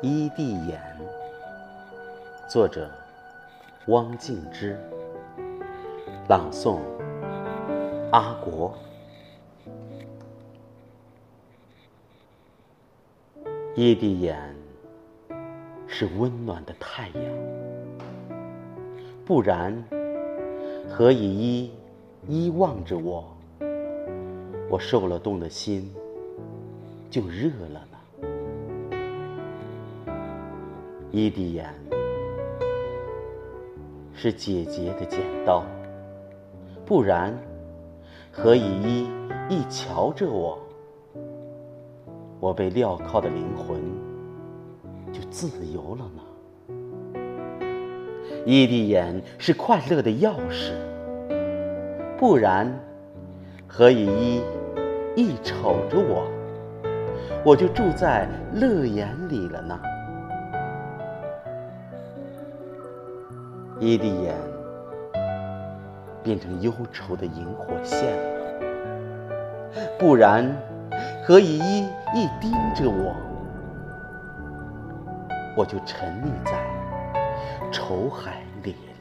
一滴眼作者汪静之朗诵阿国。一滴眼是温暖的太阳。不然何以依依望着我？我受了冻的心就热了呢。伊地眼是姐姐的剪刀，不然何以一一瞧着我，我被镣铐的灵魂就自由了呢？伊地眼是快乐的钥匙，不然何以一一瞅着我，我就住在乐眼里了呢？伊地眼变成忧愁的萤火线了，不然何以一一盯着我，我就沉溺在愁海里。